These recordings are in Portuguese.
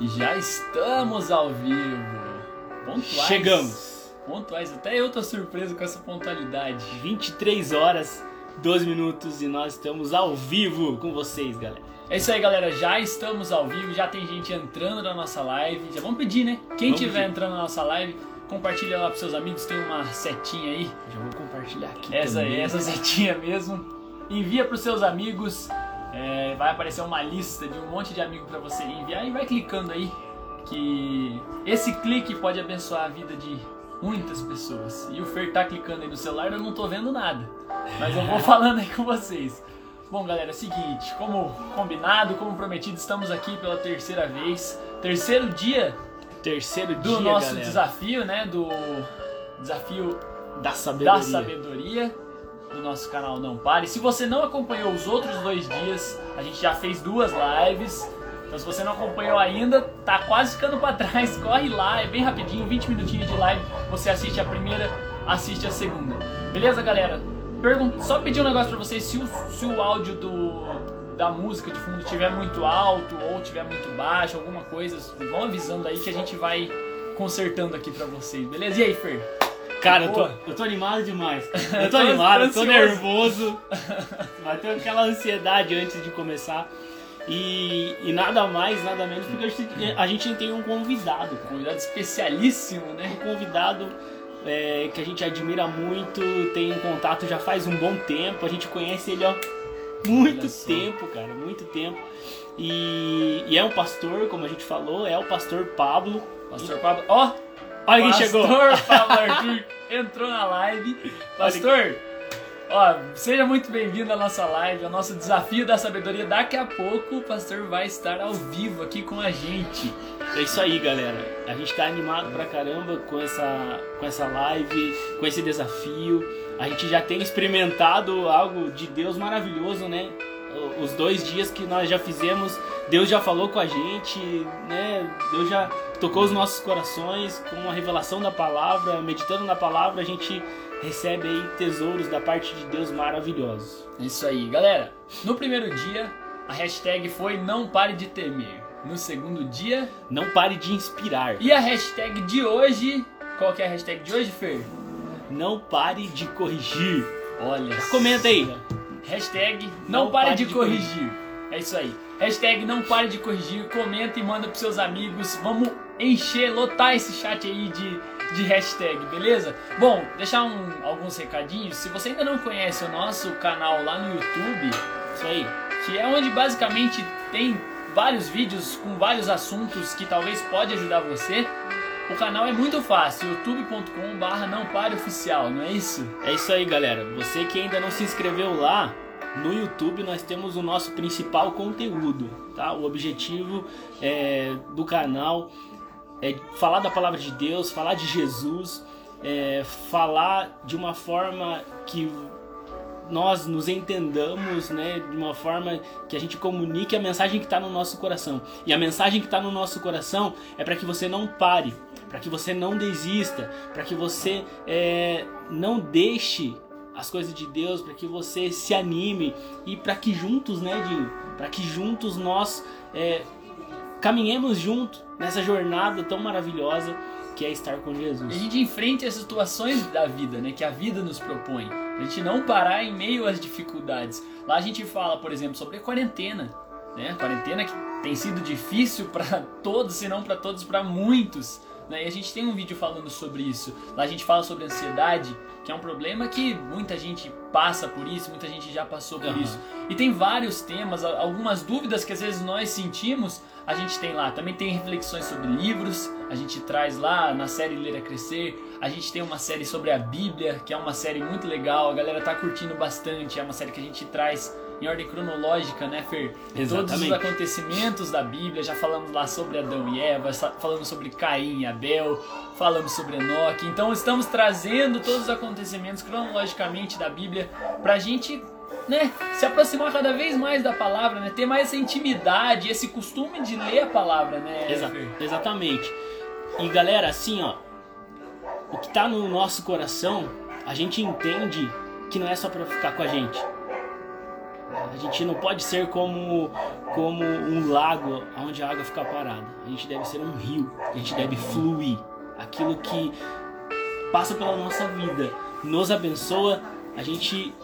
Já estamos ao vivo. Pontuais. Chegamos. Pontuais. Até eu tô surpreso com essa pontualidade. 23 horas, 12 minutos e nós estamos ao vivo com vocês, galera. É isso aí, galera. Já estamos ao vivo. Já tem gente entrando na nossa live. Já vamos pedir, né? Quem Vamos tiver pedir. entrando na nossa live, compartilha lá pros seus amigos. Tem uma setinha aí. Já vou compartilhar aqui. Essa também. aí, essa setinha mesmo. Envia pros seus amigos. É, vai aparecer uma lista de um monte de amigos pra você enviar e vai clicando aí. Que esse clique pode abençoar a vida de muitas pessoas. E o Fer tá clicando aí no celular, eu não tô vendo nada. Mas eu vou falando aí com vocês. Bom, galera, é o seguinte, como combinado, como prometido, estamos aqui pela terceira vez. Terceiro dia Terceiro do dia, nosso galera, desafio, né? Do desafio da sabedoria. da sabedoria do nosso canal Não Pare. Se você não acompanhou os outros dois dias, a gente já fez duas lives. Então se você não acompanhou ainda, tá quase ficando pra trás, corre lá, é bem rapidinho, 20 minutinhos de live, você assiste a primeira, assiste a segunda. Beleza, galera? Pergun só pedir um negócio pra vocês, se o, se o áudio do, da música de fundo estiver muito alto ou estiver muito baixo, alguma coisa, vão avisando aí que a gente vai consertando aqui pra vocês, beleza? E aí, Fer? Cara, eu tô, eu tô animado demais. Eu tô animado, eu tô nervoso. Bateu aquela ansiedade antes de começar. E, e nada mais, nada menos, porque a gente, a gente tem um convidado, cara. Convidado especialíssimo, Um né? convidado é, que a gente admira muito, tem um contato já faz um bom tempo, a gente conhece ele há muito tempo, cara, muito tempo. E, e é um pastor, como a gente falou, é o pastor Pablo. Pastor Pablo. Ó! Olha quem Pastor chegou! Pablo Arthur entrou na live. Pastor, ó, seja muito bem-vindo à nossa live, ao nosso desafio da sabedoria. Daqui a pouco o pastor vai estar ao vivo aqui com a gente. É isso aí, galera. A gente tá animado pra caramba com essa, com essa live, com esse desafio. A gente já tem experimentado algo de Deus maravilhoso, né? Os dois dias que nós já fizemos, Deus já falou com a gente, né? Deus já tocou os nossos corações com a revelação da palavra, meditando na palavra, a gente recebe aí tesouros da parte de Deus maravilhosos. É isso aí, galera. No primeiro dia, a hashtag foi não pare de temer. No segundo dia, Não pare de inspirar. e a hashtag de hoje, qual que é a hashtag de hoje, Fer? Não pare de corrigir. Olha, Comenta aí. Hashtag não, Não pare, pare de, de corrigir. É isso aí. Hashtag não pare de corrigir. Comenta e manda pros seus amigos. Vamos encher, lotar esse chat aí de, de hashtag, beleza? Bom, deixar um- alguns recadinhos. Se você ainda não conhece o nosso canal lá no YouTube, Isso aí. que é onde basicamente tem vários vídeos com vários assuntos que talvez pode ajudar você. O canal é muito fácil, youtube.com/barra não pare oficial, não é isso? É isso aí, galera. Você que ainda não se inscreveu lá, no YouTube nós temos o nosso principal conteúdo, tá? O objetivo é, do canal é falar da palavra de Deus, falar de Jesus, é, falar de uma forma que nós nos entendamos, né, de uma forma que a gente comunique a mensagem que está no nosso coração. E a mensagem que está no nosso coração é para que você não pare, para que você não desista, para que você é, não deixe as coisas de Deus, para que você se anime e para que juntos, né, para que juntos nós é, caminhemos junto nessa jornada tão maravilhosa que é estar com E a Jesus. gente enfrente as situações da vida, né? Que a vida nos propõe. A gente não parar em meio às dificuldades. Lá a gente fala, por exemplo, sobre a quarentena. Né? A quarentena que tem sido difícil para todos, se não para todos, para muitos. Né? E a gente tem um vídeo falando sobre isso. Lá a gente fala sobre ansiedade, que é um problema que muita gente passa por isso, muita gente já passou por Aham. isso. E tem vários temas, algumas dúvidas que às vezes nós sentimos, a gente tem lá. Também tem reflexões sobre livros, a gente traz lá na série Ler a Crescer. A gente tem uma série sobre a Bíblia, que é uma série muito legal, a galera tá curtindo bastante. É uma série que a gente traz em ordem cronológica, né, Fer? Todos os Exatamente. acontecimentos da Bíblia, já falamos lá sobre Adão e Eva, falamos sobre Caim e Abel, falamos sobre Enoque. Então estamos trazendo todos os acontecimentos cronologicamente da Bíblia pra gente né, se aproximar cada vez mais da palavra, né, ter mais essa intimidade, esse costume de ler a palavra, né? Exa- exatamente. E galera, assim, ó, o que tá no nosso coração, a gente entende que não é só pra ficar com a gente. A gente não pode ser como, como um lago onde a água fica parada. A gente deve ser um rio, a gente deve fluir. Aquilo que passa pela nossa vida, nos abençoa, a gente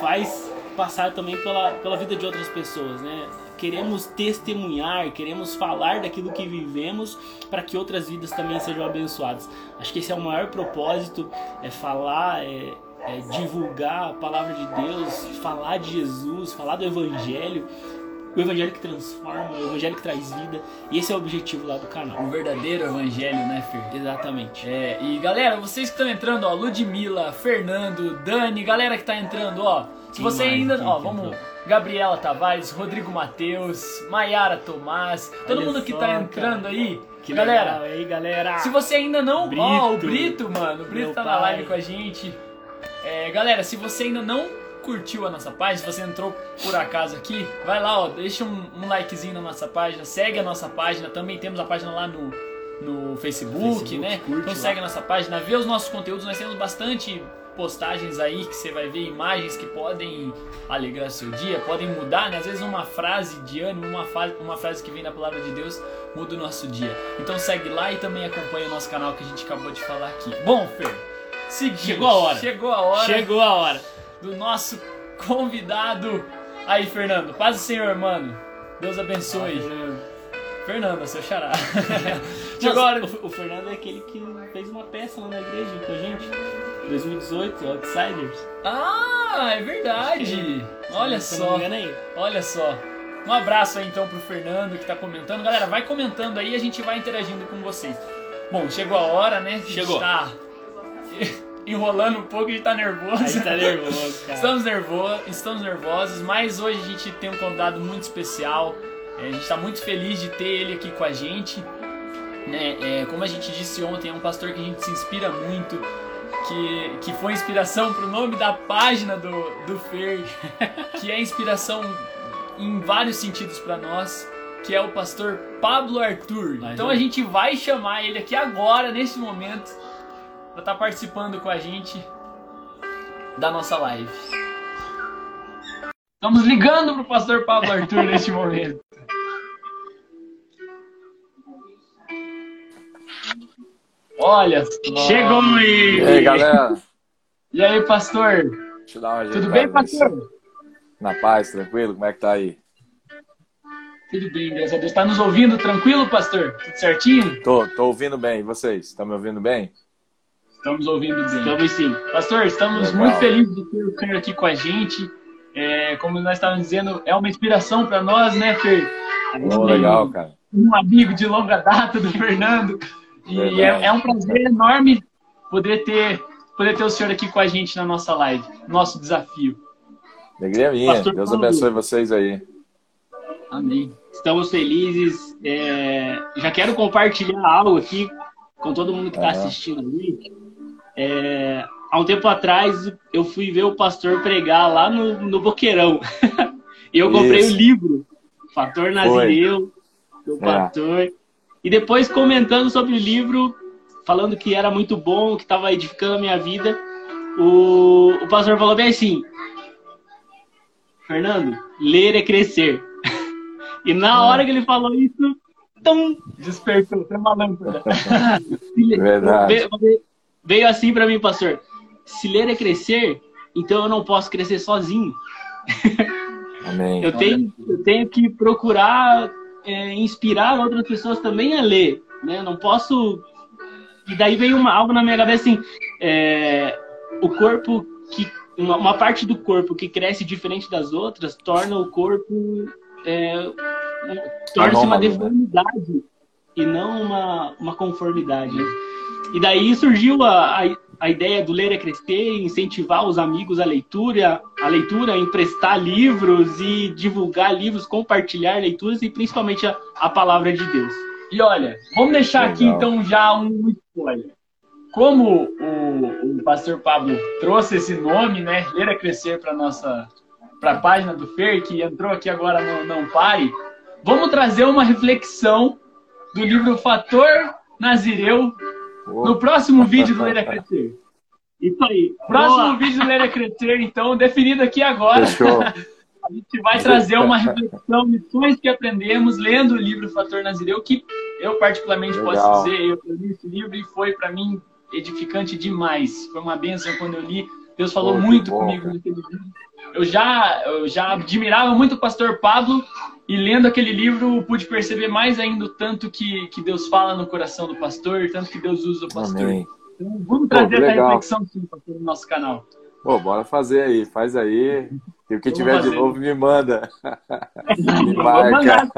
faz passar também pela, pela vida de outras pessoas, né? Queremos testemunhar, queremos falar daquilo que vivemos para que outras vidas também sejam abençoadas. Acho que esse é o maior propósito, é falar, é, é divulgar a palavra de Deus, falar de Jesus, falar do Evangelho o evangelho que transforma, o evangelho que traz vida. E esse é o objetivo lá do canal. O verdadeiro evangelho, né, Fer? Exatamente. É, e galera, vocês que estão entrando, ó, Ludmilla, Fernando, Dani, galera que tá entrando, ó. Se Quem você mais? ainda, ó, vamos entrou? Gabriela Tavares, Rodrigo Matheus, Maiara Tomás, todo Olha mundo que só, tá entrando aí. Que galera, legal, aí, galera. se você ainda não. Brito. Ó, o Brito, mano. O Brito tá na pai. live com a gente. É, galera, se você ainda não curtiu a nossa página, se você entrou por acaso aqui, vai lá, ó, deixa um, um likezinho na nossa página, segue a nossa página. Também temos a página lá no, no Facebook, Facebook, né? curte Então lá. segue a nossa página, vê os nossos conteúdos. Nós temos bastante postagens aí que você vai ver imagens que podem alegrar seu dia, podem mudar, né? Às vezes uma frase de ânimo, uma, uma frase que vem da palavra de Deus muda o nosso dia. Então segue lá e também acompanha o nosso canal que a gente acabou de falar aqui. Bom, Fer, seguinte, Chegou a hora. Chegou a hora Chegou a hora. Do nosso convidado. Aí, Fernando, paz do Senhor, mano. Deus abençoe. Fernando, seu xará. Chegou a hora. Nossa, o, o Fernando é aquele que fez uma peça lá na igreja com a gente. 2018, Outsiders. Ah, é verdade. Olha Se eu não só. é. Olha só. Um abraço aí então pro Fernando que tá comentando. Galera, vai comentando aí e a gente vai interagindo com vocês. Bom, chegou a hora, né? A gente Chegou. Tá enrolando um pouco, a gente tá nervoso. A gente tá nervoso, cara. Estamos nervosos, estamos nervosos, mas hoje a gente tem um convidado muito especial. É, a gente está muito feliz de ter ele aqui com a gente. Né? É, como a gente disse ontem, é um pastor que a gente se inspira muito, que, que foi inspiração para o nome da página do, do Fer, que é inspiração em vários sentidos para nós, que é o pastor Pablo Arthur. Mas então eu- a gente vai chamar ele aqui agora, nesse momento, para estar participando com a gente da nossa live. Estamos ligando pro pastor Pablo Arthur neste momento. Olha só. Chegou ele! E aí, galera? E aí, pastor? Deixa eu dar uma Tudo bem, pastor? Na paz, tranquilo? Como é que tá aí? Tudo bem, graças a Deus. Tá nos ouvindo tranquilo, pastor? Tudo certinho? Tô, tô ouvindo bem. E vocês? Estão me ouvindo bem? Estamos ouvindo bem. Estamos sim. Pastor, estamos Legal. muito felizes de ter o Fer aqui com a gente. É, como nós estávamos dizendo, é uma inspiração para nós, né, Fer? A gente Pô, tem legal, cara. um amigo de longa data do Fernando. E é, é um prazer enorme poder ter, poder ter o senhor aqui com a gente na nossa live, nosso desafio. Alegria minha. Pastor Deus Paulo. abençoe vocês aí. Amém. Estamos felizes. É, já quero compartilhar algo aqui com todo mundo que está assistindo aí. É, há um tempo atrás eu fui ver o pastor pregar lá no, no Boqueirão. e eu comprei Isso. o livro, Fator Nazireu, do É. pastor. E depois comentando sobre o livro, falando que era muito bom, que estava edificando a minha vida, o, o pastor falou bem assim: Fernando, ler é crescer. E na hora que ele falou isso, tum, Despertou, tem uma lâmpada. Verdade. Veio, assim para mim, pastor. Se ler é crescer, então eu não posso crescer sozinho. Amém. Eu tenho, eu tenho que procurar é, inspirar outras pessoas também a ler. Né? Eu não posso. E daí veio uma, algo na minha cabeça assim: é, o corpo que. Uma, uma parte do corpo que cresce diferente das outras torna o corpo. É, torna-se uma né? deformidade e não uma, uma conformidade. E daí surgiu a, a, a ideia do ler é crescer, incentivar os amigos à leitura, a leitura, emprestar livros e divulgar livros, compartilhar leituras e principalmente a, a palavra de Deus. E olha, vamos deixar aqui Legal. então já um spoiler. Como o, o pastor Pablo trouxe esse nome, né, Ler a Crescer para nossa para a página do Fer, que entrou aqui agora no Não Pare, vamos trazer uma reflexão do livro Fator Nazireu no próximo vídeo do Ler a Crescer. Isso aí. Próximo Boa. vídeo do Ler a Crescer, então, definido aqui agora. Fechou. A gente vai trazer uma reflexão, lições que aprendemos lendo o livro Fator Nazireu, que eu particularmente Legal. posso dizer, eu li esse livro e foi para mim edificante demais. Foi uma benção quando eu li. Deus falou Pô, muito bom, comigo naquele livro. Eu já, eu já admirava muito o pastor Pablo e lendo aquele livro pude perceber mais ainda o tanto que, que Deus fala no coração do pastor, tanto que Deus usa o pastor. Amém. Então, vamos trazer Pô, essa reflexão sim, pastor, no nosso canal. Pô, bora fazer aí, faz aí. E o que tiver de novo me manda. me marca.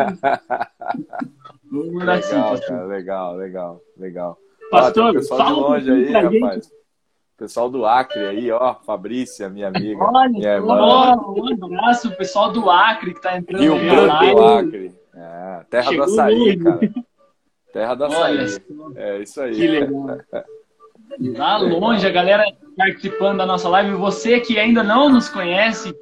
Vamos mandar legal, sim. Cara, legal, legal, legal. Pastor, pessoal de longe aí, rapaz. Pessoal do Acre aí, ó, Fabrícia, minha amiga. Olha, minha irmã. um abraço, pessoal do Acre que tá entrando Rio Branco do Acre. É, terra Chegou do açaí, cara. Terra do açaí. É isso aí. Que legal. Lá longe, a galera participando da nossa live. Você que ainda não nos conhece,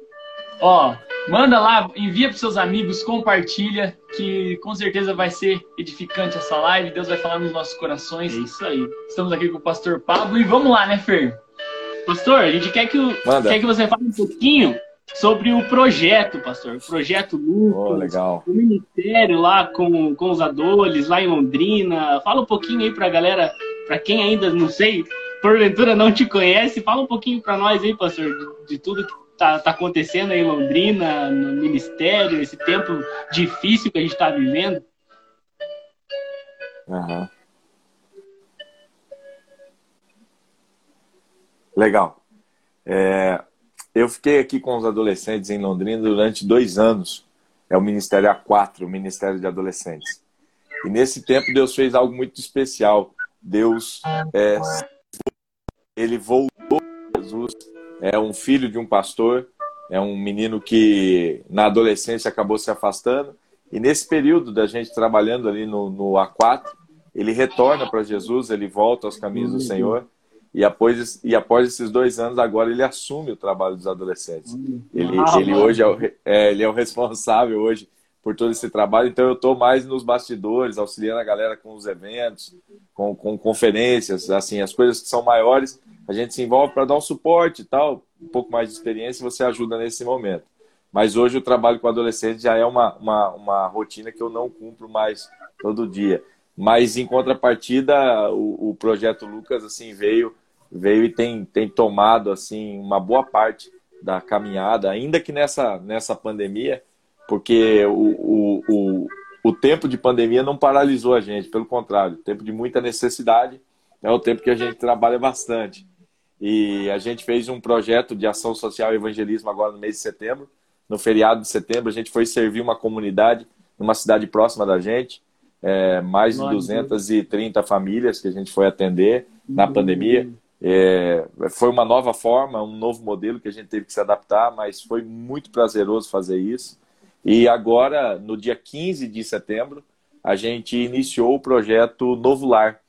ó, manda lá, envia para seus amigos, compartilha, que com certeza vai ser edificante essa live. Deus vai falar nos nossos corações. É isso aí. Estamos aqui com o pastor Pablo e vamos lá, né, Fer? Pastor, a gente quer que, quer que você fale um pouquinho sobre o projeto, pastor. O projeto Lucas, oh, legal. o ministério lá com, com os adolescentes lá em Londrina. Fala um pouquinho aí para a galera para quem ainda não sei, porventura não te conhece, fala um pouquinho para nós aí, pastor, de, de tudo que está tá acontecendo aí em Londrina, no ministério, esse tempo difícil que a gente está vivendo. Uhum. Legal. É, eu fiquei aqui com os adolescentes em Londrina durante dois anos. É o Ministério A4, o Ministério de Adolescentes. E nesse tempo Deus fez algo muito especial. Deus é, ele voltou Jesus é um filho de um pastor é um menino que na adolescência acabou se afastando. E nesse período da gente trabalhando ali no, no A4 ele retorna para Jesus ele volta aos caminhos do Senhor. E após, e após esses dois anos agora ele assume o trabalho dos adolescentes. Ele, ele hoje é o, é, ele é o responsável hoje por todo esse trabalho. Então eu estou mais nos bastidores, auxiliando a galera com os eventos, com, com conferências, assim, as coisas que são maiores, a gente se envolve para dar um suporte e tal, um pouco mais de experiência, você ajuda nesse momento. Mas hoje o trabalho com adolescentes já é uma, uma, uma rotina que eu não cumpro mais todo dia. Mas em contrapartida, o, o projeto Lucas assim veio veio e tem, tem tomado assim uma boa parte da caminhada, ainda que nessa, nessa pandemia, porque o, o, o, o tempo de pandemia não paralisou a gente, pelo contrário, tempo de muita necessidade é o tempo que a gente trabalha bastante. E a gente fez um projeto de ação social e evangelismo agora no mês de setembro. No feriado de setembro, a gente foi servir uma comunidade numa cidade próxima da gente, é, mais de 230 famílias que a gente foi atender na uhum. pandemia. É, foi uma nova forma, um novo modelo que a gente teve que se adaptar, mas foi muito prazeroso fazer isso. E agora, no dia 15 de setembro, a gente iniciou o projeto Novo Lar.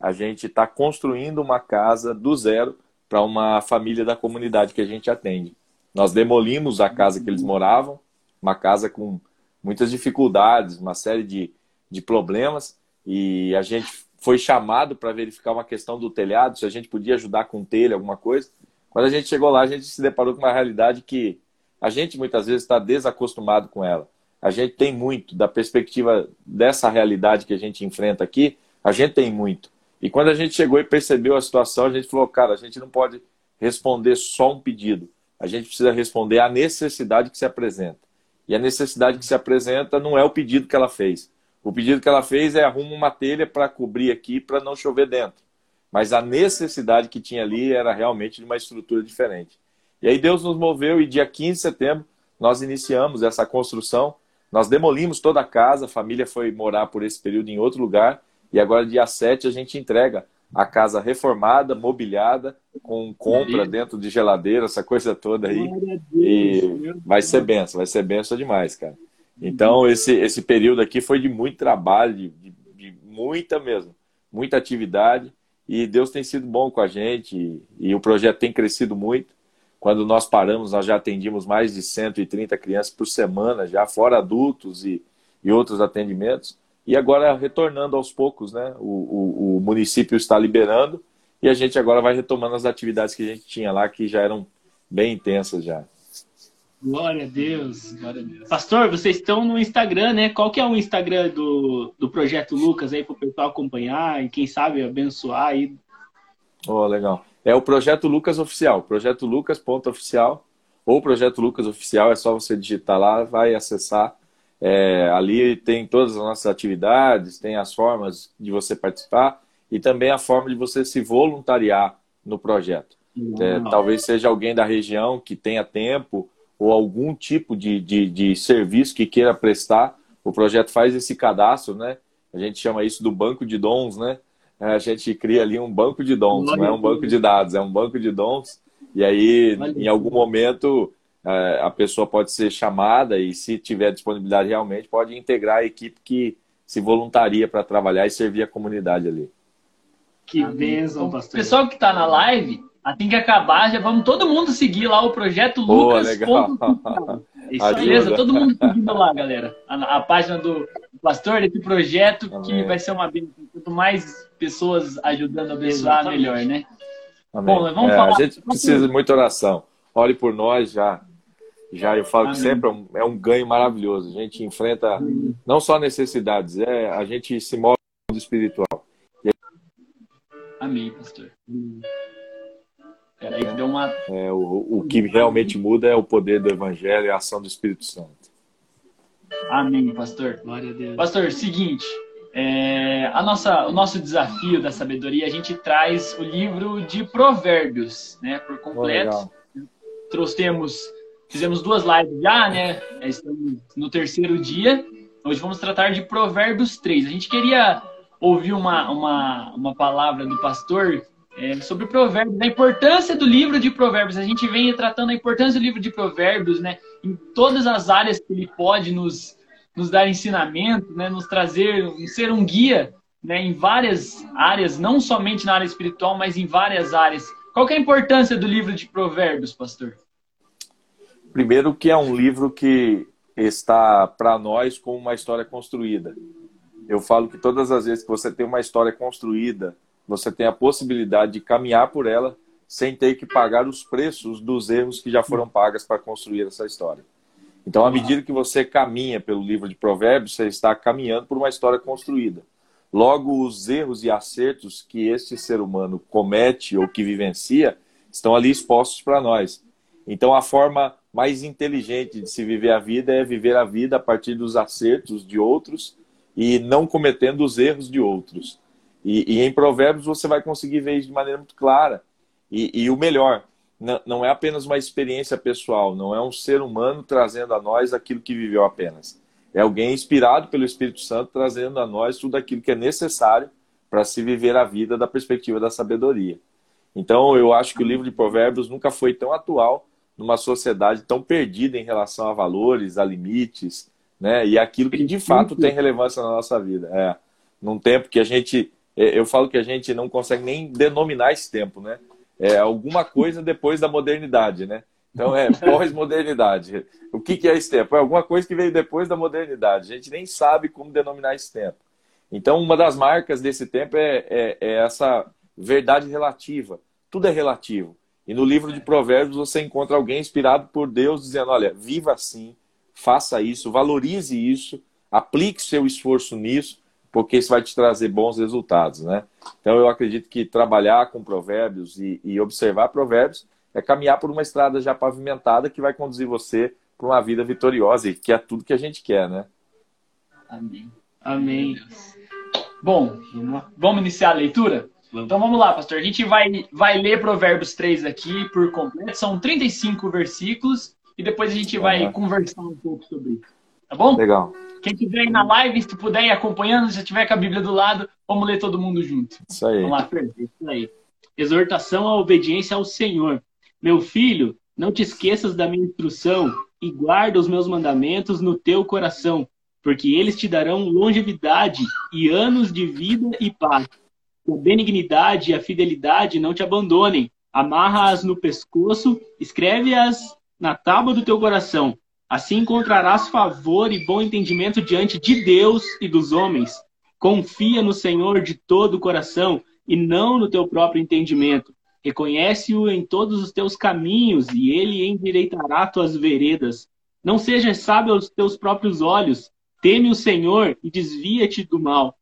A gente está construindo uma casa do zero para uma família da comunidade que a gente atende. Nós demolimos a casa que eles moravam, uma casa com muitas dificuldades, uma série de, de problemas, e a gente foi chamado para verificar uma questão do telhado, se a gente podia ajudar com telha, alguma coisa. Quando a gente chegou lá, a gente se deparou com uma realidade que a gente muitas vezes está desacostumado com ela. A gente tem muito, da perspectiva dessa realidade que a gente enfrenta aqui, a gente tem muito. E quando a gente chegou e percebeu a situação, a gente falou, cara, a gente não pode responder só um pedido. A gente precisa responder à necessidade que se apresenta. E a necessidade que se apresenta não é o pedido que ela fez. O pedido que ela fez é arruma uma telha para cobrir aqui para não chover dentro. Mas a necessidade que tinha ali era realmente de uma estrutura diferente. E aí Deus nos moveu e dia 15 de setembro nós iniciamos essa construção. Nós demolimos toda a casa, a família foi morar por esse período em outro lugar. E agora, dia 7, a gente entrega a casa reformada, mobiliada, com compra dentro de geladeira, essa coisa toda aí. E vai ser benção, vai ser benção demais, cara. Então, esse, esse período aqui foi de muito trabalho, de, de, muita mesmo, muita atividade. E Deus tem sido bom com a gente e, e o projeto tem crescido muito. Quando nós paramos, nós já atendimos mais de 130 crianças por semana, já fora adultos e, e outros atendimentos. E agora, retornando aos poucos, né? O, o, o, município está liberando e a gente agora vai retomando as atividades que a gente tinha lá, que já eram bem intensas já. Glória a Deus. Glória a Deus. Pastor, vocês estão no Instagram, né? Qual que é o Instagram do, do Projeto Lucas aí para o pessoal acompanhar e quem sabe abençoar aí? Oh, legal. É o Projeto Lucas Oficial, Projeto Lucas.oficial ou Projeto Lucas Oficial, é só você digitar lá, vai acessar. É, ali tem todas as nossas atividades, tem as formas de você participar e também a forma de você se voluntariar no projeto. É, talvez seja alguém da região que tenha tempo ou algum tipo de, de, de serviço que queira prestar, o projeto faz esse cadastro, né? A gente chama isso do banco de dons, né? A gente cria ali um banco de dons, não é um banco de dados, é um banco de dons. E aí, em algum momento, é, a pessoa pode ser chamada e, se tiver disponibilidade realmente, pode integrar a equipe que se voluntaria para trabalhar e servir a comunidade ali. Que bênção, pastor. O pessoal que está na live, Assim que acabar, já vamos todo mundo seguir lá o projeto Lucas. legal. Isso beleza, todo mundo seguindo lá, galera. A, a página do pastor desse projeto Amém. que vai ser uma bênção. Quanto mais pessoas ajudando a abençoar, melhor, né? Amém. Bom, vamos é, falar. A gente precisa de muita oração. Ore por nós já. Já eu falo Amém. que sempre é um, é um, ganho maravilhoso. A gente enfrenta não só necessidades, é a gente se move no espiritual. Amém, pastor. Peraí deu uma. É, o, o que realmente muda é o poder do Evangelho e a ação do Espírito Santo. Amém, pastor. Glória a Deus. Pastor, seguinte. É, a nossa, o nosso desafio da sabedoria, a gente traz o livro de Provérbios, né, por completo. Oh, Trouxemos, fizemos duas lives já, né? É, estamos no terceiro dia. Hoje vamos tratar de Provérbios 3. A gente queria ouvir uma, uma, uma palavra do pastor é, sobre provérbios, a importância do livro de provérbios. A gente vem tratando a importância do livro de provérbios, né, em todas as áreas que ele pode nos, nos dar ensinamento, né, nos trazer, ser um guia, né, em várias áreas, não somente na área espiritual, mas em várias áreas. Qual é a importância do livro de provérbios, pastor? Primeiro que é um livro que está para nós como uma história construída. Eu falo que todas as vezes que você tem uma história construída, você tem a possibilidade de caminhar por ela sem ter que pagar os preços dos erros que já foram pagos para construir essa história. Então, à medida que você caminha pelo livro de Provérbios, você está caminhando por uma história construída. Logo, os erros e acertos que este ser humano comete ou que vivencia estão ali expostos para nós. Então, a forma mais inteligente de se viver a vida é viver a vida a partir dos acertos de outros e não cometendo os erros de outros. E, e, em Provérbios você vai conseguir ver isso de maneira muito clara. E, e o melhor, não, é apenas uma experiência pessoal, não é um ser humano trazendo a nós aquilo que viveu apenas. É alguém inspirado pelo Espírito Santo trazendo a nós tudo aquilo que é necessário para se viver a vida da perspectiva da sabedoria. Então, eu acho que o livro de Provérbios nunca foi tão atual numa sociedade tão perdida em relação a valores, a limites, né? E aquilo que de fato tem relevância na nossa vida. É, num tempo que a gente é, eu falo que a gente não consegue nem denominar esse tempo, né? É alguma coisa depois da modernidade, né? Então é pós-modernidade. O que, que é esse tempo? É alguma coisa que veio depois da modernidade. A gente nem sabe como denominar esse tempo. Então, uma das marcas desse tempo é, é, é essa verdade relativa. Tudo é relativo. E no livro de Provérbios você encontra alguém inspirado por Deus dizendo: olha, viva assim, faça isso, valorize isso, aplique seu esforço nisso, porque isso vai te trazer bons resultados, né? Então eu acredito que trabalhar com provérbios e, e observar provérbios é caminhar por uma estrada já pavimentada que vai conduzir você para uma vida vitoriosa e que é tudo que a gente quer, né? Amém. Amém. Bom, vamos iniciar a leitura? Então vamos lá, pastor. A gente vai, vai ler Provérbios 3 aqui por completo. São 35 versículos e depois a gente vai uhum. conversar um pouco sobre isso. Tá bom? Legal. Quem estiver aí na live, se puder ir acompanhando, se tiver com a Bíblia do lado, vamos ler todo mundo junto. Isso aí. Vamos lá, Fer. Isso aí. Exortação à obediência ao Senhor. Meu filho, não te esqueças da minha instrução e guarda os meus mandamentos no teu coração, porque eles te darão longevidade e anos de vida e paz. Que a benignidade e a fidelidade não te abandonem. Amarra-as no pescoço, escreve-as na tábua do teu coração Assim encontrarás favor e bom entendimento diante de Deus e dos homens. Confia no Senhor de todo o coração e não no teu próprio entendimento. Reconhece-o em todos os teus caminhos e ele endireitará tuas veredas. Não sejas sábio aos teus próprios olhos. Teme o Senhor e desvia-te do mal.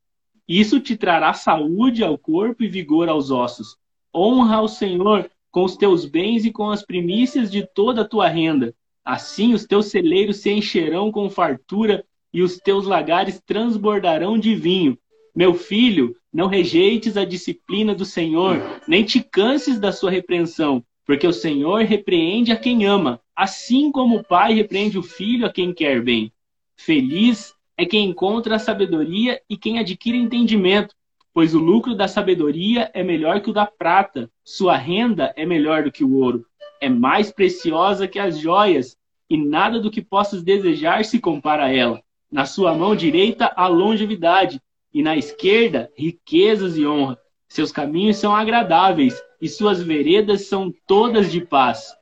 Isso te trará saúde ao corpo e vigor aos ossos. Honra ao Senhor com os teus bens e com as primícias de toda a tua renda. Assim os teus celeiros se encherão com fartura e os teus lagares transbordarão de vinho. Meu filho, não rejeites a disciplina do Senhor, nem te canses da sua repreensão, porque o Senhor repreende a quem ama, assim como o pai repreende o filho a quem quer bem. Feliz é quem encontra a sabedoria e quem adquire entendimento, pois o lucro da sabedoria é melhor que o da prata, sua renda é melhor do que o ouro, é mais preciosa que as joias, e nada do que possas desejar se compara a ela. Na sua mão direita a longevidade, e na esquerda riquezas e honra. Seus caminhos são agradáveis, e suas veredas são todas de paz.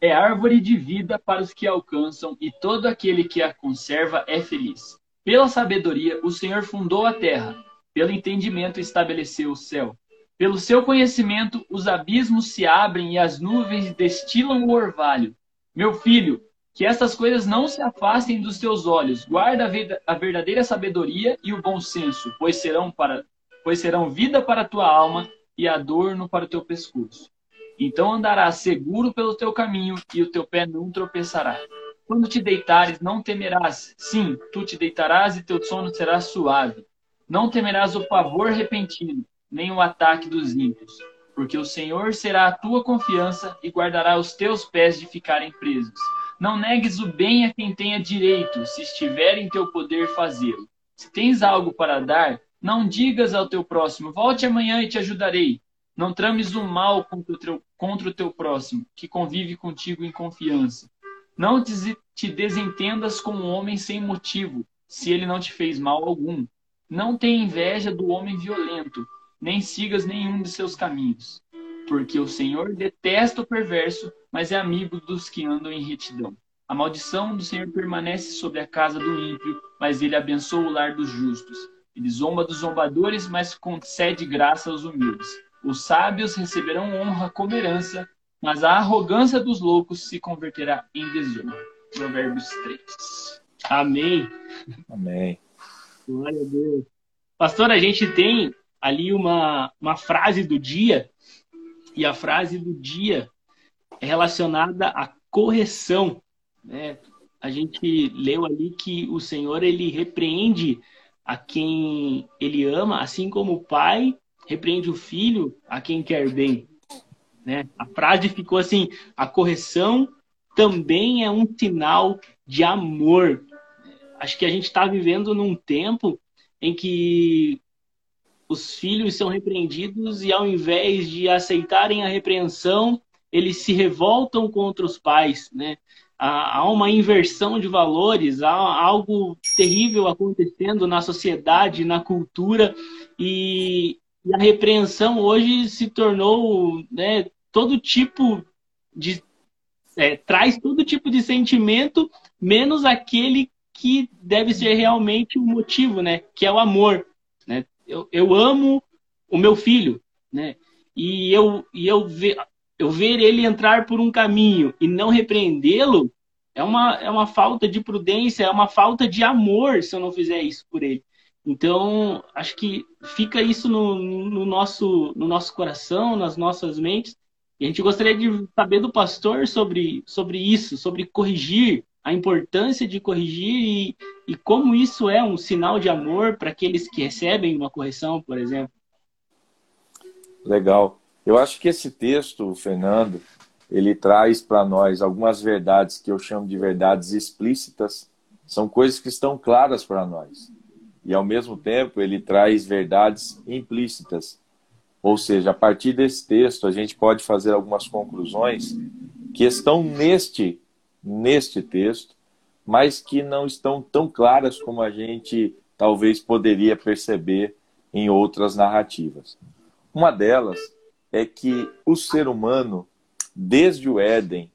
É árvore de vida para os que alcançam, e todo aquele que a conserva é feliz. Pela sabedoria o Senhor fundou a terra, pelo entendimento estabeleceu o céu. Pelo seu conhecimento os abismos se abrem e as nuvens destilam o orvalho. Meu filho, que essas coisas não se afastem dos teus olhos. Guarda a verdadeira sabedoria e o bom senso, pois serão, para, pois serão vida para a tua alma e adorno para o teu pescoço. Então andarás seguro pelo teu caminho e o teu pé não tropeçará. Quando te deitares, não temerás. Sim, tu te deitarás e teu sono será suave. Não temerás o pavor repentino, nem o ataque dos ímpios, porque o Senhor será a tua confiança e guardará os teus pés de ficarem presos. Não negues o bem a quem tenha direito, se estiver em teu poder fazê-lo. Se tens algo para dar, não digas ao teu próximo, volte amanhã e te ajudarei. Não trames o mal contra o teu, contra o teu próximo, que convive contigo em confiança. Não te, te desentendas com um homem sem motivo, se ele não te fez mal algum. Não tenha inveja do homem violento, nem sigas nenhum de seus caminhos. Porque o Senhor detesta o perverso, mas é amigo dos que andam em retidão. A maldição do Senhor permanece sobre a casa do ímpio, mas ele abençoa o lar dos justos. Ele zomba dos zombadores, mas concede graça aos humildes. Os sábios receberão honra como herança, mas a arrogância dos loucos se converterá em desonra. Provérbios 3. Amém. Amém. Glória a Deus. Pastor, a gente tem ali uma, uma frase do dia, e a frase do dia é relacionada à correção. Né? A gente leu ali que o Senhor ele repreende a quem ele ama, assim como o pai repreende o filho a quem quer bem. Né? A frase ficou assim: a correção também é um sinal de amor. Acho que a gente está vivendo num tempo em que os filhos são repreendidos e ao invés de aceitarem a repreensão, eles se revoltam contra os pais, né? Há uma inversão de valores, há algo terrível acontecendo na sociedade, na cultura, e, a repreensão hoje se tornou né, todo tipo de. É, traz todo tipo de sentimento, menos aquele que deve ser realmente o motivo, né? Que é o amor. Eu, eu amo o meu filho, né? E eu, e eu, ve, eu ver ele entrar por um caminho e não repreendê-lo é uma, é uma falta de prudência, é uma falta de amor se eu não fizer isso por ele. Então, acho que fica isso no, no, nosso, no nosso coração, nas nossas mentes. E a gente gostaria de saber do pastor sobre, sobre isso, sobre corrigir, a importância de corrigir e, e como isso é um sinal de amor para aqueles que recebem uma correção, por exemplo. Legal. Eu acho que esse texto, Fernando, ele traz para nós algumas verdades que eu chamo de verdades explícitas. São coisas que estão claras para nós. E, ao mesmo tempo, ele traz verdades implícitas. Ou seja, a partir desse texto, a gente pode fazer algumas conclusões que estão neste, neste texto, mas que não estão tão claras como a gente talvez poderia perceber em outras narrativas. Uma delas é que o ser humano, desde o Éden,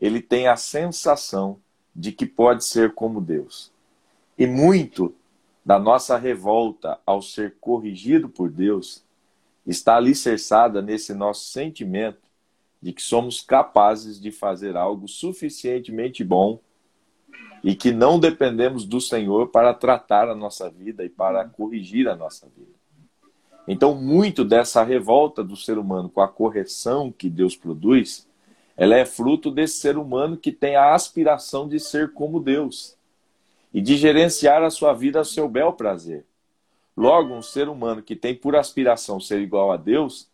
ele tem a sensação de que pode ser como Deus. E muito da nossa revolta ao ser corrigido por Deus está alicerçada nesse nosso sentimento de que somos capazes de fazer algo suficientemente bom e que não dependemos do Senhor para tratar a nossa vida e para corrigir a nossa vida. Então, muito dessa revolta do ser humano com a correção que Deus produz, ela é fruto desse ser humano que tem a aspiração de ser como Deus e de gerenciar a sua vida a seu bel prazer. Logo, um ser humano que tem por aspiração ser igual a Deus,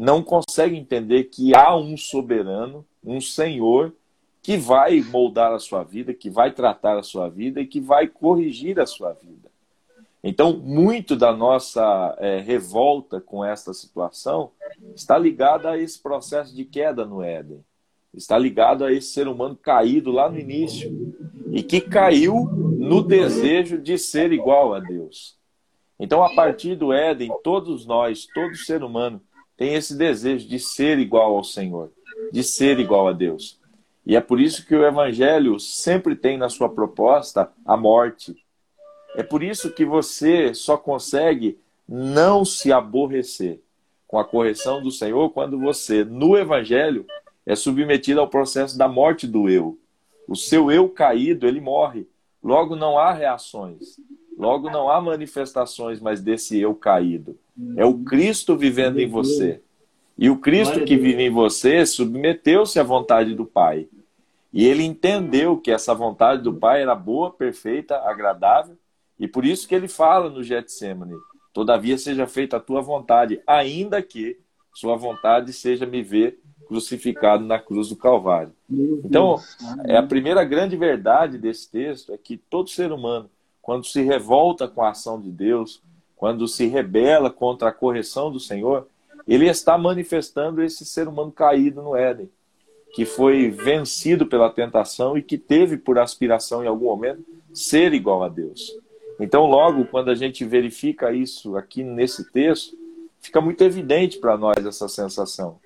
não consegue entender que há um soberano, um Senhor, que vai moldar a sua vida, que vai tratar a sua vida e que vai corrigir a sua vida. Então, muito da nossa é, revolta com esta situação está ligada a esse processo de queda no Éden. Está ligado a esse ser humano caído lá no início e que caiu no desejo de ser igual a Deus. Então, a partir do Éden, todos nós, todo ser humano, tem esse desejo de ser igual ao Senhor, de ser igual a Deus. E é por isso que o Evangelho sempre tem na sua proposta a morte. É por isso que você só consegue não se aborrecer com a correção do Senhor quando você, no Evangelho, é submetido ao processo da morte do eu. O seu eu caído, ele morre. Logo não há reações. Logo não há manifestações mais desse eu caído. É o Cristo vivendo em você. E o Cristo que vive em você submeteu-se à vontade do Pai. E ele entendeu que essa vontade do Pai era boa, perfeita, agradável, e por isso que ele fala no Getsemane: Todavia seja feita a tua vontade, ainda que sua vontade seja me ver crucificado na cruz do Calvário. Então, é a primeira grande verdade desse texto é que todo ser humano quando se revolta com a ação de Deus, quando se rebela contra a correção do Senhor, ele está manifestando esse ser humano caído no Éden, que foi vencido pela tentação e que teve por aspiração em algum momento ser igual a Deus. Então, logo, quando a gente verifica isso aqui nesse texto, fica muito evidente para nós essa sensação.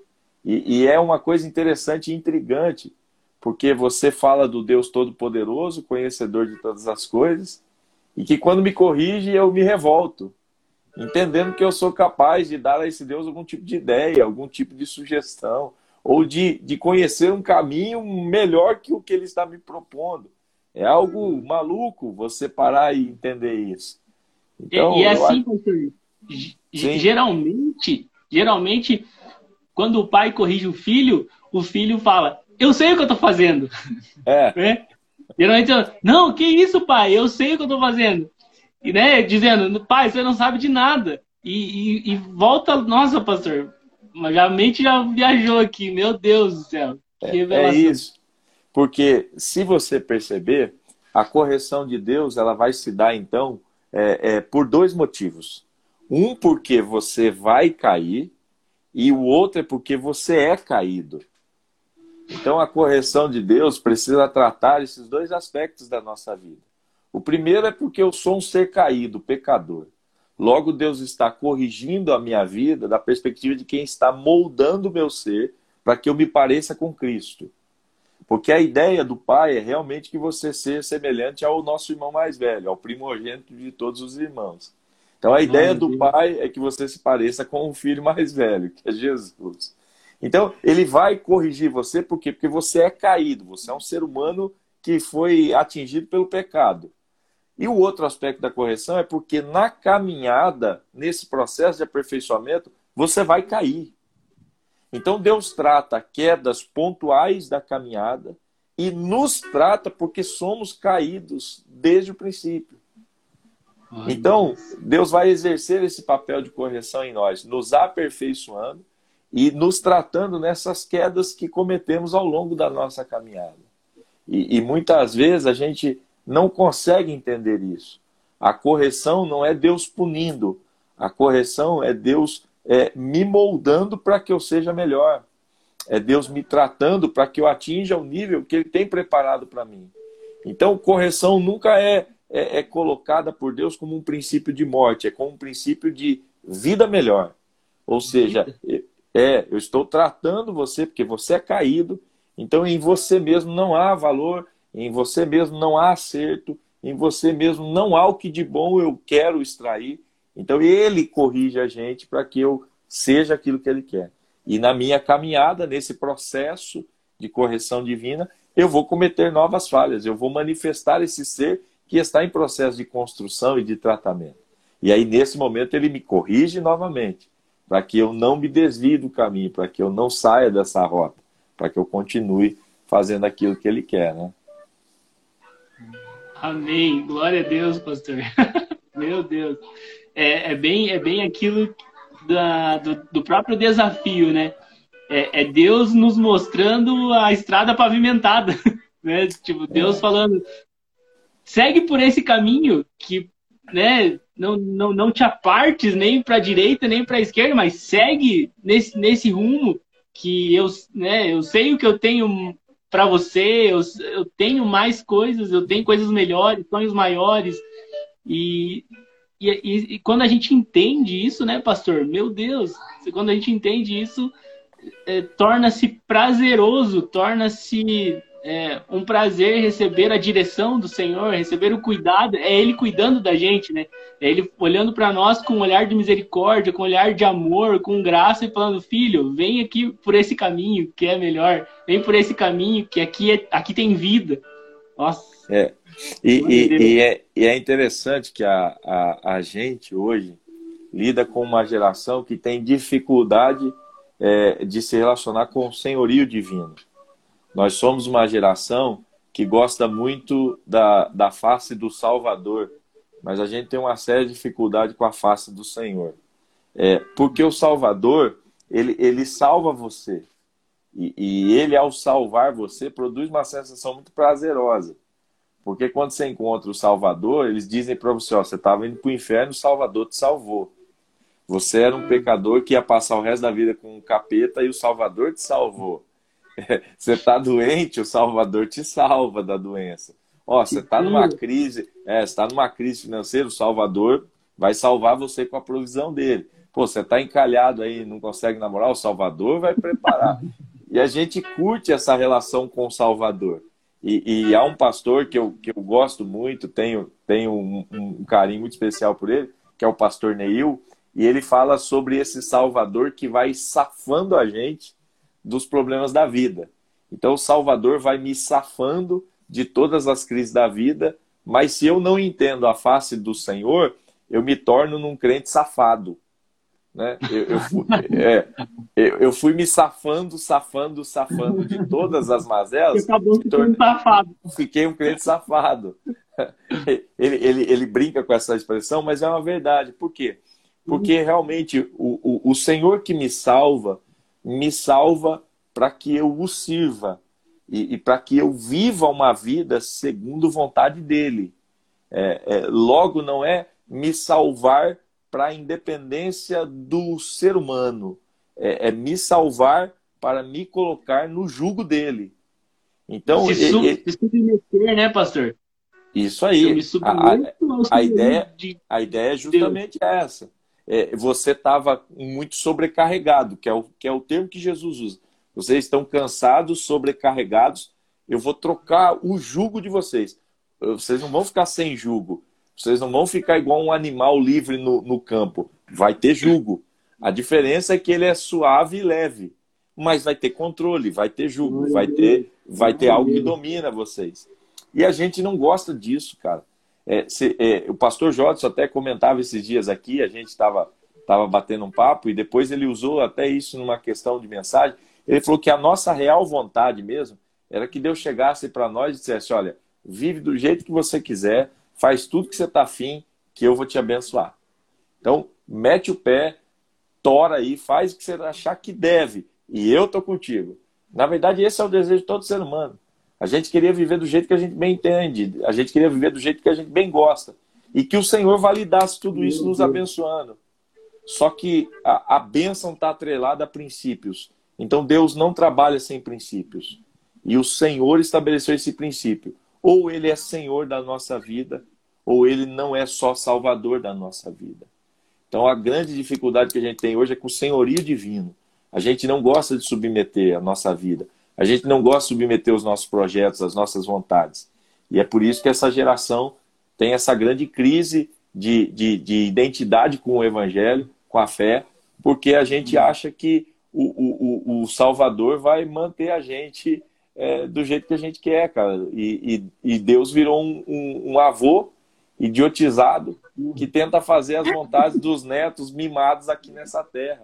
E, e, é uma coisa interessante e intrigante, porque você fala do Deus Todo-Poderoso, conhecedor de todas as coisas, e que quando me corrige eu me revolto, entendendo que eu sou capaz de dar a esse Deus algum tipo de ideia, algum tipo de sugestão, ou de, de conhecer um caminho melhor que o que ele está me propondo. É algo maluco você parar e entender isso. Então, e, e é assim, pastor, geralmente, geralmente, quando o pai corrige o filho, o filho fala, eu sei o que eu estou fazendo. É. é. Geralmente, eu, não, que isso, pai? Eu sei o que eu tô fazendo. E, né, dizendo, pai, você não sabe de nada. E, e, e volta, nossa, pastor, a mente já viajou aqui, meu Deus do céu. É, é isso. Porque se você perceber, a correção de Deus ela vai se dar, então, é, é, por dois motivos. Um, porque você vai cair, e o outro é porque você é caído. Então, a correção de Deus precisa tratar esses dois aspectos da nossa vida. O primeiro é porque eu sou um ser caído, pecador. Logo, Deus está corrigindo a minha vida da perspectiva de quem está moldando o meu ser para que eu me pareça com Cristo. Porque a ideia do Pai é realmente que você seja semelhante ao nosso irmão mais velho, ao primogênito de todos os irmãos. Então, a ideia do Pai é que você se pareça com o filho mais velho, que é Jesus. Então, ele vai corrigir você, por quê? Porque você é caído, você é um ser humano que foi atingido pelo pecado. E o outro aspecto da correção é porque na caminhada, nesse processo de aperfeiçoamento, você vai cair. Então Deus trata quedas pontuais da caminhada e nos trata porque somos caídos desde o princípio. Então, Deus vai exercer esse papel de correção em nós, nos aperfeiçoando e nos tratando nessas quedas que cometemos ao longo da nossa caminhada. E, e, muitas vezes a gente não consegue entender isso. A correção não é Deus punindo, a correção é Deus é, me moldando para que eu seja melhor. É Deus me tratando para que eu atinja o nível que Ele tem preparado para mim. Então, correção nunca é, é, é colocada por Deus como um princípio de morte, é como um princípio de vida melhor. Ou seja, é, eu estou tratando você porque você é caído, então em você mesmo não há valor, em você mesmo não há acerto, em você mesmo não há o que de bom eu quero extrair. Então ele corrige a gente para que eu seja aquilo que Ele quer. E na minha caminhada, nesse processo de correção divina, eu vou cometer novas falhas, eu vou manifestar esse ser que está em processo de construção e de tratamento. E aí, nesse momento, ele me corrige novamente, para que eu não me desvie do caminho, para que eu não saia dessa rota, para que eu continue fazendo aquilo que ele quer, né? Amém. Glória a Deus, pastor. Meu Deus. É, é, bem, é bem aquilo da, do, do próprio desafio, né? É, é, Deus nos mostrando a estrada pavimentada, né? Tipo, Deus é. falando, segue por esse caminho que, né? Não, não, não te apartes nem para a direita nem para a esquerda, mas segue nesse, nesse rumo que eu, né? Eu sei o que eu tenho para você, eu, eu tenho mais coisas, eu tenho coisas melhores, sonhos maiores. E, e, e, e, quando a gente entende isso, né, pastor? Meu Deus, quando a gente entende isso, é, torna-se prazeroso, torna-se é, um prazer receber a direção do Senhor, receber o cuidado, é Ele cuidando da gente, né? É Ele olhando para nós com um olhar de misericórdia, com um olhar de amor, com graça e falando: Filho, vem aqui por esse caminho que é melhor, vem por esse caminho que aqui, é, aqui tem vida. Nossa. É. E, e, e, é, e é interessante que a, a, a gente hoje lida com uma geração que tem dificuldade é, de se relacionar com o senhorio divino. Nós somos uma geração que gosta muito da, da face do Salvador, mas a gente tem uma séria dificuldade com a face do Senhor. É, porque o Salvador, ele, ele salva você. E, e ele, ao salvar você, produz uma sensação muito prazerosa. Porque quando você encontra o Salvador, eles dizem para você: ó, você estava indo para o inferno, o Salvador te salvou. Você era um pecador que ia passar o resto da vida com um capeta e o Salvador te salvou. Você está doente, o Salvador te salva da doença. Ó, você está numa crise, é, está numa crise financeira, o Salvador vai salvar você com a provisão dele. Pô, você está encalhado aí, não consegue namorar, o Salvador vai preparar. E a gente curte essa relação com o Salvador. E, e há um pastor que eu, que eu gosto muito, tenho, tenho um, um carinho muito especial por ele, que é o pastor Neil, e ele fala sobre esse Salvador que vai safando a gente dos problemas da vida. Então, o Salvador vai me safando de todas as crises da vida, mas se eu não entendo a face do Senhor, eu me torno num crente safado. Né? Eu, eu, fui, é, eu, eu, fui, me safando, safando, safando de todas as mazelas. Acabou torne... safado. Fiquei um crente safado. Ele, ele, ele brinca com essa expressão, mas é uma verdade. Por quê? Porque realmente o, o, o Senhor que me salva, me salva para que eu o sirva e, e para que eu viva uma vida segundo vontade dele. É, é, logo, não é me salvar para a independência do ser humano, é, é, me salvar para me colocar no jugo dele. Então, se, sub, se submeter, né, pastor? Isso aí. A, a, a, ideia, a ideia é justamente Deus. essa é, você estava muito sobrecarregado, que é, o, que é o termo que Jesus usa. Vocês estão cansados, sobrecarregados. Eu vou trocar o jugo de vocês. Vocês não vão ficar sem jugo. Vocês não vão ficar igual um animal livre no, no campo. Vai ter jugo. A diferença é que ele é suave e leve. Mas vai ter controle, vai ter jugo, vai ter, vai ter algo que domina vocês. E a gente não gosta disso, cara. É, se, é, o pastor Jodson até comentava esses dias aqui, a gente estava tava batendo um papo e depois ele usou até isso numa questão de mensagem. Ele falou que a nossa real vontade mesmo era que Deus chegasse para nós e dissesse: olha, vive do jeito que você quiser, faz tudo que você está afim, que eu vou te abençoar. Então, mete o pé, tora aí, faz o que você achar que deve, e eu tô contigo. Na verdade, esse é o desejo de todo ser humano. A gente queria viver do jeito que a gente bem entende, a gente queria viver do jeito que a gente bem gosta. E que o Senhor validasse tudo isso nos abençoando. Só que a, a bênção está atrelada a princípios. Então Deus não trabalha sem princípios. E o Senhor estabeleceu esse princípio. Ou Ele é Senhor da nossa vida, ou Ele não é só Salvador da nossa vida. Então a grande dificuldade que a gente tem hoje é com o senhorio divino. A gente não gosta de submeter a nossa vida. A gente não gosta de submeter os nossos projetos, as nossas vontades. E é por isso que essa geração tem essa grande crise de, de, de identidade com o Evangelho, com a fé, porque a gente acha que o, o, o Salvador vai manter a gente é, do jeito que a gente quer, cara. E, e, e Deus virou um, um, um, avô idiotizado que tenta fazer as vontades dos netos mimados aqui nessa terra.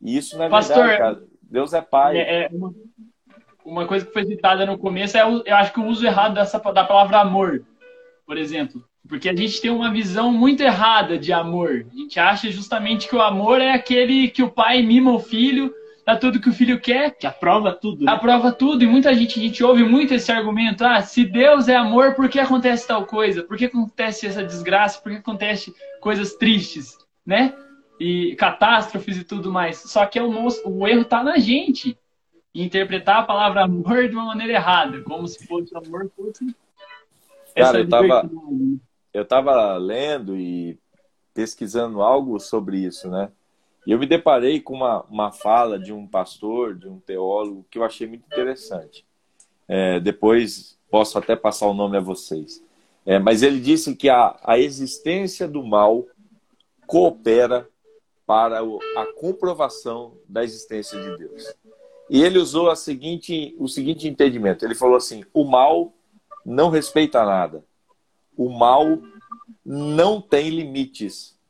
E isso não é Pastor, verdade, cara. Deus é pai. É, é uma, uma, coisa que foi citada no começo é, eu acho que o uso errado dessa, da palavra amor, por exemplo. Porque a gente tem uma visão muito errada de amor. A gente acha justamente que o amor é aquele que o pai mima o filho, dá tudo que o filho quer. Que aprova tudo. Né? Aprova tudo. E muita gente, a gente ouve muito esse argumento. Ah, se Deus é amor, por que acontece tal coisa? Por que acontece essa desgraça? Por que acontece coisas tristes? Né? E catástrofes e tudo mais. Só que é o, o erro está na gente. Interpretar a palavra amor de uma maneira errada. Como se fosse amor fosse. Cara, eu tava, eu tava lendo e pesquisando algo sobre isso, né? E eu me deparei com uma, uma fala de um pastor, de um teólogo, que eu achei muito interessante. É, depois posso até passar o nome a vocês. É, mas ele disse que a, a existência do mal coopera para o, a comprovação da existência de Deus. E ele usou a seguinte, o seguinte entendimento: ele falou assim, o mal não respeita nada, o mal não tem limites.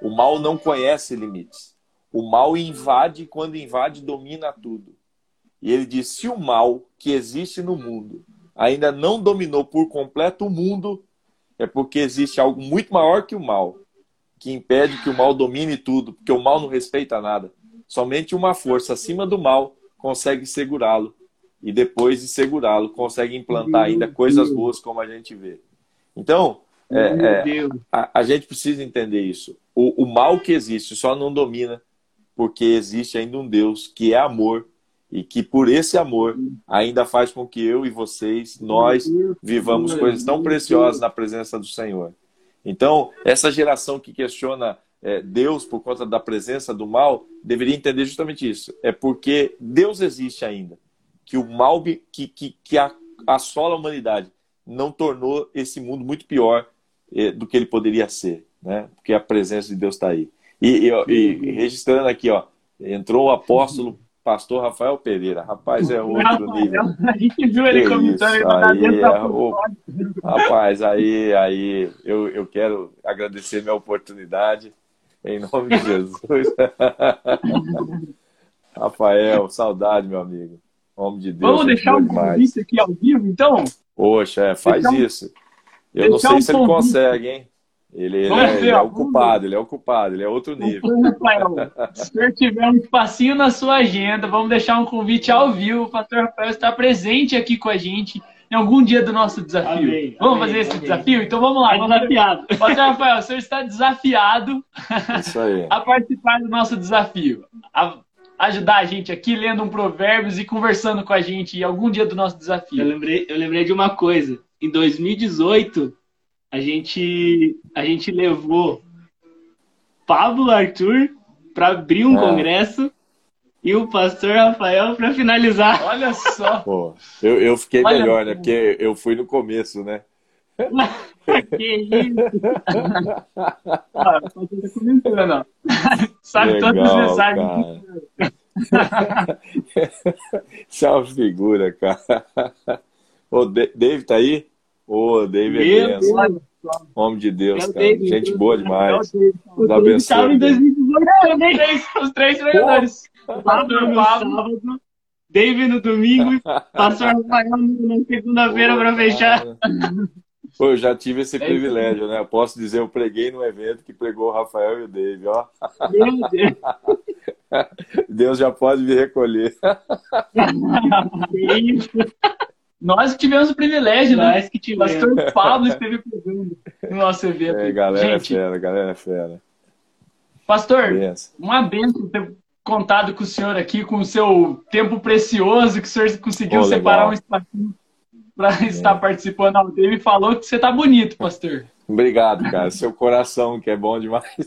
O mal não conhece limites. O mal invade e quando invade domina tudo. E ele diz: se o mal que existe no mundo ainda não dominou por completo o mundo, é porque existe algo muito maior que o mal, que impede que o mal domine tudo, porque o mal não respeita nada. Somente uma força acima do mal consegue segurá-lo. E depois de segurá-lo, consegue implantar ainda coisas boas, como a gente vê. Então, é, é, a, a, gente precisa entender isso. O, o mal que existe só não domina porque existe ainda um Deus que é amor e que por esse amor ainda faz com que eu e vocês, nós, vivamos coisas tão preciosas na presença do Senhor. Então, essa geração que questiona é, Deus por conta da presença do mal, deveria entender justamente isso. É porque Deus existe ainda. Que o mal que, que, que assola a humanidade não tornou esse mundo muito pior eh, do que ele poderia ser, né? Porque a presença de Deus está aí. E, e, e, registrando aqui, ó, entrou o apóstolo pastor Rafael Pereira. Rapaz, é outro nível. A gente viu ele que comentando isso, aí, é, o, Rapaz, aí, aí eu, eu quero agradecer minha oportunidade em nome de Jesus. Rafael, saudade, meu amigo. Homem de Deus. Vamos deixar um convite aqui ao vivo, então? Poxa, é, faz deixar isso. Eu não sei um se ele consegue, hein? Ele, ele, é, ele é ocupado, ele é ocupado, ele é outro nível. Rafael, se você tiver um espacinho na sua agenda, vamos deixar um convite ao vivo. O pastor Rafael está presente aqui com a gente em algum dia do nosso desafio. Amém, vamos amém, fazer esse amém. desafio? Então vamos lá. Desafiado. Pastor Rafael, o senhor está desafiado a participar do nosso desafio. A ajudar a gente aqui lendo um provérbios e conversando com a gente em algum dia do nosso desafio. Eu lembrei, eu lembrei de uma coisa. Em 2018, a gente, a gente levou Pablo Arthur para abrir um é. congresso e o pastor Rafael para finalizar. Olha só. Pô, eu, eu fiquei Olha melhor, né? Porque eu fui no começo, né? que isso? ah, comentando, Sabe Legal, todas as mensagens. Isso é uma figura, cara. O Dave tá aí? Ô, Dave é. Homem de Deus, cara. Gente boa demais. Deus abençoe. em 2018, os três treinadores. Pablo no sábado, Dave no domingo, pastor Rafael na segunda-feira para fechar. Pô, eu já tive esse é privilégio, né? Eu posso dizer, eu preguei no evento que pregou o Rafael e o Dave, ó. Meu Deus. Deus já pode me recolher. Nós que tivemos o privilégio, né? Nós que tivemos. O pastor Pablo esteve pregando no nosso evento. É, galera é Gente, é fera, galera é fera. Pastor, benção. uma benção ter contado com o senhor aqui, com o seu tempo precioso, que o senhor conseguiu separar um espacinho para é. estar participando ao dele e falou que você tá bonito, pastor. Obrigado, cara. Seu coração, que é bom demais.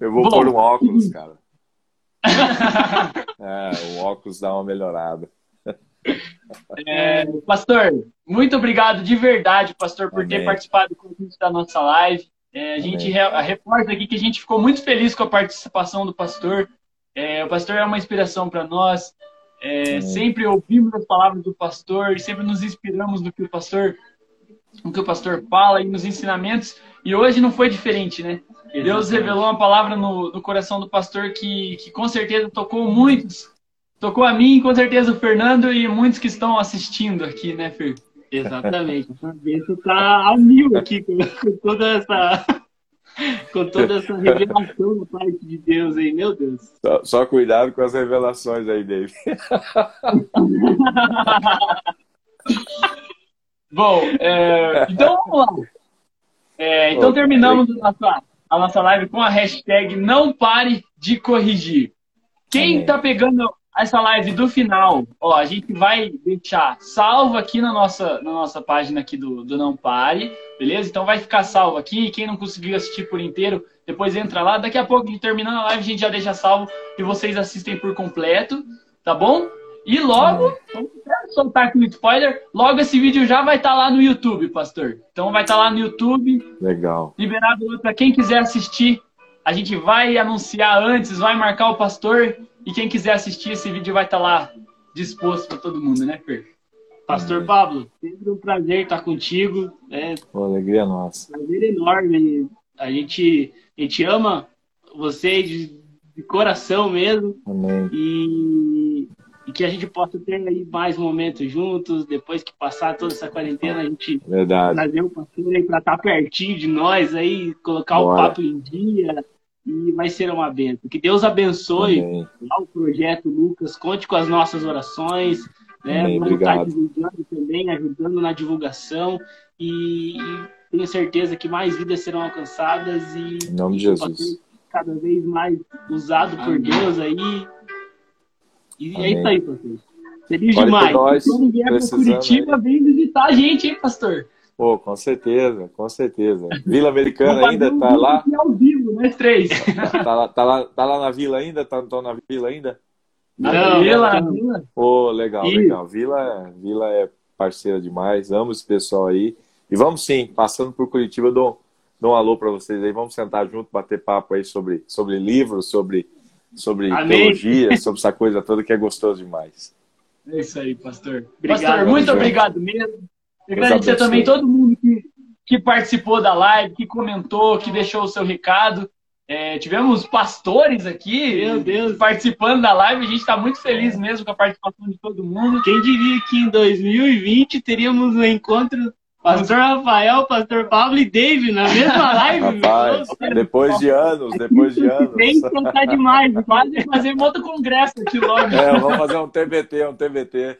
Eu vou bom, pôr um óculos, cara. É, o óculos dá uma melhorada. É, pastor, muito obrigado de verdade, pastor, por Amém. ter participado com da nossa live. É, a gente re, reporta aqui que a gente ficou muito feliz com a participação do pastor. É, o pastor é uma inspiração para nós. É, sempre ouvimos as palavras do pastor, sempre nos inspiramos no que o pastor, no que o pastor fala e nos ensinamentos. E hoje não foi diferente, né? Deus revelou uma palavra no, no coração do pastor que, que com certeza tocou muitos. Tocou a mim, com certeza o Fernando e muitos que estão assistindo aqui, né, Fer? Exatamente. A cabeça tá a mil aqui com, com toda essa com toda essa revelação da parte de Deus aí, meu Deus. Só, só cuidado com as revelações aí, David. Bom, é, então vamos lá. É, então terminamos a nossa, a nossa live com a hashtag não pare de corrigir. Quem está pegando essa live do final, ó, a gente vai deixar salvo aqui na nossa, na nossa página aqui do, do Não Pare, beleza? Então vai ficar salvo aqui. Quem não conseguiu assistir por inteiro, depois entra lá. Daqui a pouco, terminando a live, a gente já deixa salvo e vocês assistem por completo, tá bom? E logo, vamos soltar aqui o spoiler, logo esse vídeo já vai estar tá lá no YouTube, pastor. Então vai estar tá lá no YouTube. Legal. Liberado para quem quiser assistir. A gente vai anunciar antes, vai marcar o pastor e quem quiser assistir esse vídeo vai estar tá lá disposto para todo mundo, né, Fer? Pastor Pablo, sempre um prazer estar contigo. É Uma alegria nossa. Prazer enorme. A gente, a gente ama você de, de coração mesmo. Amém. E, e, que a gente possa ter aí mais momentos juntos, depois que passar toda essa quarentena, a gente Verdade. trazer o pastor aí para estar pertinho de nós aí, colocar Bora. o papo em dia e vai ser uma bênção. Que Deus abençoe o projeto Lucas, conte com as nossas orações, né? Amém, Vamos estar divulgando também, ajudando na divulgação e, e, tenho certeza que mais vidas serão alcançadas e, em nome de Jesus. cada vez mais usado por Amém. Deus aí. E Amém. é isso aí, pastor. Feliz Pode demais. Nós, Quando vier para Curitiba, aí. vem visitar a gente, hein, pastor? Pô, com certeza, com certeza. Vila Americana ainda tá lá? Ao vivo, né? Três. Tá lá, tá lá, tá lá na vila ainda? Tá, tô na vila ainda? Na vila, na vila. Pô, legal, e... legal. Vila, vila é parceira demais, amo esse pessoal aí. E vamos sim, passando por Curitiba, eu dou, dou um alô para vocês aí. Vamos sentar junto, bater papo aí sobre, sobre livros, sobre, sobre teologia, sobre essa coisa toda que é gostoso demais. É isso aí, pastor. Obrigado, pastor, muito obrigado mesmo. Agradecer também todo mundo que, que participou da live, que comentou, que deixou o seu recado. É, tivemos pastores aqui Meu Deus. participando da live. A gente está muito feliz mesmo com a participação de todo mundo. Quem diria que em 2020 teríamos um encontro Pastor Rafael, Pastor Pablo e Dave na mesma live. Rapaz, depois de anos, depois de anos. Tem que contar demais, quase fazer um outro congresso aqui logo. É, vamos fazer um TBT, um TBT.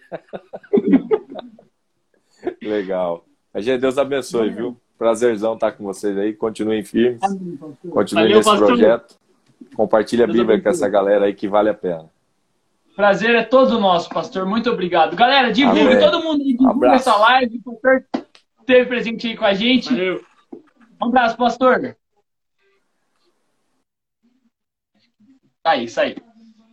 Legal. A gente, Deus abençoe, viu? Prazerzão estar com vocês aí. Continuem firmes. Continuem Valeu, nesse pastor. projeto. Compartilha a Bíblia com essa galera aí que vale a pena. Prazer é todo nosso, pastor. Muito obrigado. Galera, divulgue, Amém. todo mundo divulga essa live. O pastor esteve presente aí com a gente. Valeu. Um abraço, pastor. Aí, aí.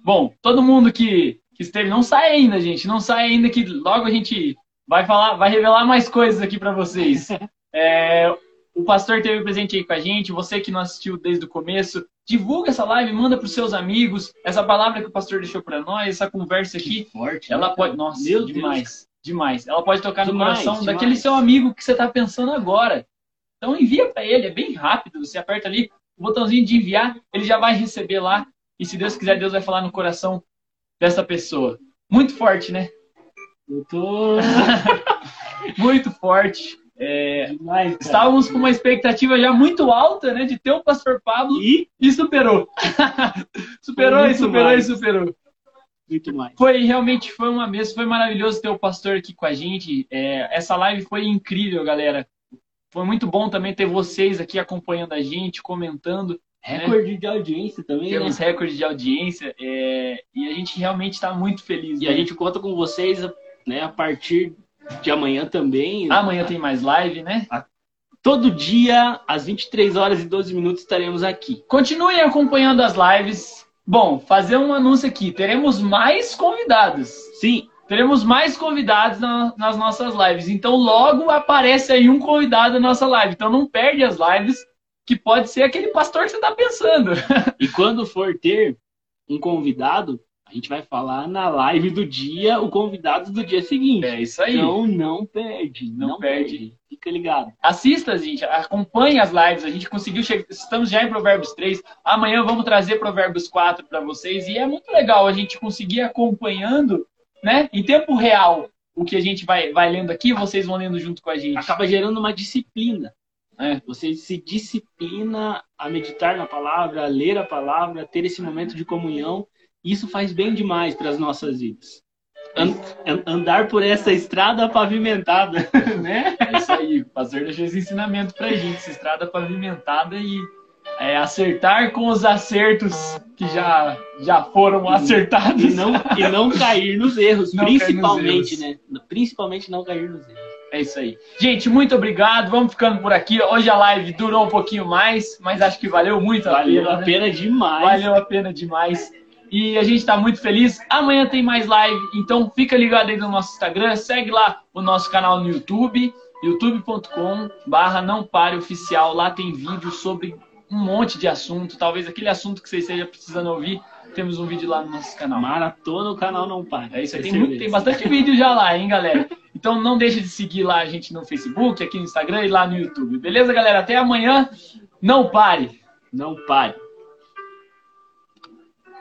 Bom, todo mundo que, que esteve, não sai ainda, gente. Não sai ainda, que logo a gente vai falar, vai revelar mais coisas aqui para vocês. É, o pastor teve presente aí com a gente, você que não assistiu desde o começo, divulga essa live, manda para os seus amigos. Essa palavra que o pastor deixou para nós, essa conversa aqui, forte, ela né, pode, nossa, Meu demais, Deus. demais. Ela pode tocar demais, no coração demais. daquele seu amigo que você está pensando agora. Então envia para ele, é bem rápido. Você aperta ali o botãozinho de enviar, ele já vai receber lá. E se Deus quiser, Deus vai falar no coração dessa pessoa. Muito forte, né? Eu tô muito forte. É, Demais, estávamos com uma expectativa já muito alta, né, de ter o Pastor Pablo e, e superou. superou e superou mais. e superou. Muito mais. Foi realmente foi uma mesa, foi maravilhoso ter o pastor aqui com a gente. É, essa live foi incrível, galera. Foi muito bom também ter vocês aqui acompanhando a gente, comentando. Né? Recorde né? de audiência também. Temos né? recorde de audiência é, e a gente realmente está muito feliz. E né? a gente conta com vocês né? A partir de amanhã também. Amanhã tem mais live, né? Todo dia, às 23 horas e 12 minutos, estaremos aqui. Continuem acompanhando as lives. Bom, fazer um anúncio aqui. Teremos mais convidados. Sim. Teremos mais convidados na, nas nossas lives. Então, logo aparece aí um convidado na nossa live. Então, não perde as lives. que pode ser aquele pastor que você está pensando. E quando for ter um convidado, a gente vai falar na live do dia o convidado do dia seguinte. É isso aí. Então não perde, não, Não perde. perde. Fica ligado. Assista, gente, acompanhe as lives. A gente conseguiu chegar, estamos já em Provérbios 3. Amanhã vamos trazer Provérbios 4 para vocês e é muito legal a gente conseguir acompanhando, né, em tempo real o que a gente vai, vai lendo aqui, vocês vão lendo junto com a gente. Acaba gerando uma disciplina. Né? Você se disciplina a meditar na palavra, a ler a palavra, a ter esse momento de comunhão. Isso faz bem demais para as nossas vidas. An- an- andar por essa estrada pavimentada, né? É isso aí, o pastor deixou esse ensinamento pra gente, essa estrada pavimentada e é, acertar com os acertos que já, já foram acertados. E não, e não cair nos erros, Não cair nos principalmente, erros. né? Principalmente não cair nos erros. É isso aí. Gente, muito obrigado. Vamos ficando por aqui. Hoje a live durou um pouquinho mais, mas acho que valeu muito a Valeu pena. a né? pena demais. Valeu a pena demais. E a gente tá muito feliz. Amanhã tem mais live, então fica ligado aí no nosso Instagram, segue lá o nosso canal no YouTube, youtube.com barra não pare oficial. Lá tem vídeo sobre um monte de assunto, talvez aquele assunto que você esteja precisando ouvir. Temos um vídeo lá no nosso canal. Maratona, o canal não para. É isso aí, tem, Certeza. muito- tem bastante vídeo já lá, hein, galera? Então não deixe de seguir lá a gente no Facebook, aqui no Instagram e lá no YouTube. Beleza, galera? Até amanhã. Não pare! Não pare.